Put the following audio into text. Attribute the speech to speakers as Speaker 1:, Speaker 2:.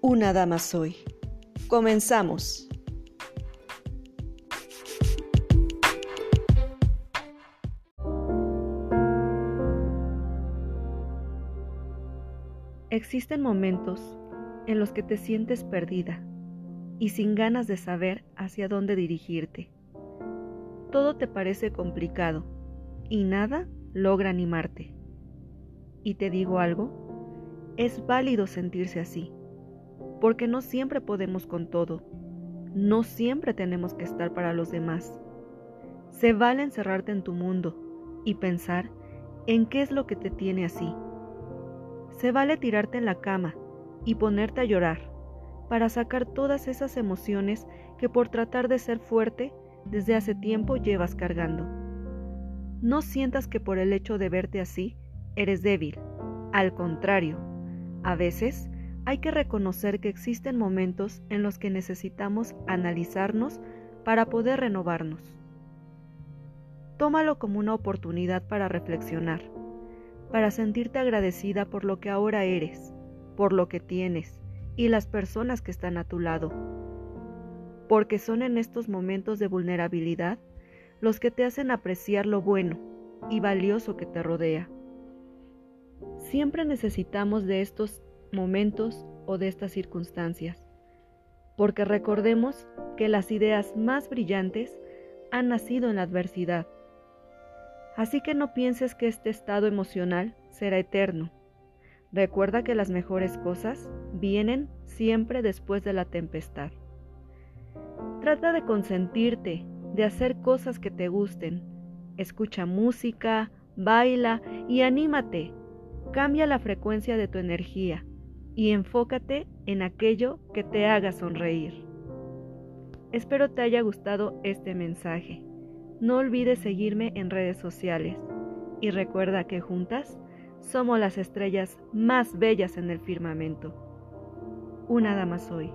Speaker 1: Una Dama Soy. Comenzamos. Existen momentos en los que te sientes perdida y sin ganas de saber hacia dónde dirigirte. Todo te parece complicado y nada logra animarte. Y te digo algo, es válido sentirse así, porque no siempre podemos con todo, no siempre tenemos que estar para los demás. Se vale encerrarte en tu mundo y pensar en qué es lo que te tiene así. Se vale tirarte en la cama y ponerte a llorar para sacar todas esas emociones que por tratar de ser fuerte desde hace tiempo llevas cargando. No sientas que por el hecho de verte así eres débil. Al contrario, a veces hay que reconocer que existen momentos en los que necesitamos analizarnos para poder renovarnos. Tómalo como una oportunidad para reflexionar, para sentirte agradecida por lo que ahora eres, por lo que tienes y las personas que están a tu lado, porque son en estos momentos de vulnerabilidad los que te hacen apreciar lo bueno y valioso que te rodea. Siempre necesitamos de estos momentos o de estas circunstancias, porque recordemos que las ideas más brillantes han nacido en la adversidad. Así que no pienses que este estado emocional será eterno. Recuerda que las mejores cosas vienen siempre después de la tempestad. Trata de consentirte, de hacer cosas que te gusten. Escucha música, baila y anímate. Cambia la frecuencia de tu energía y enfócate en aquello que te haga sonreír. Espero te haya gustado este mensaje. No olvides seguirme en redes sociales y recuerda que juntas somos las estrellas más bellas en el firmamento. Una dama soy.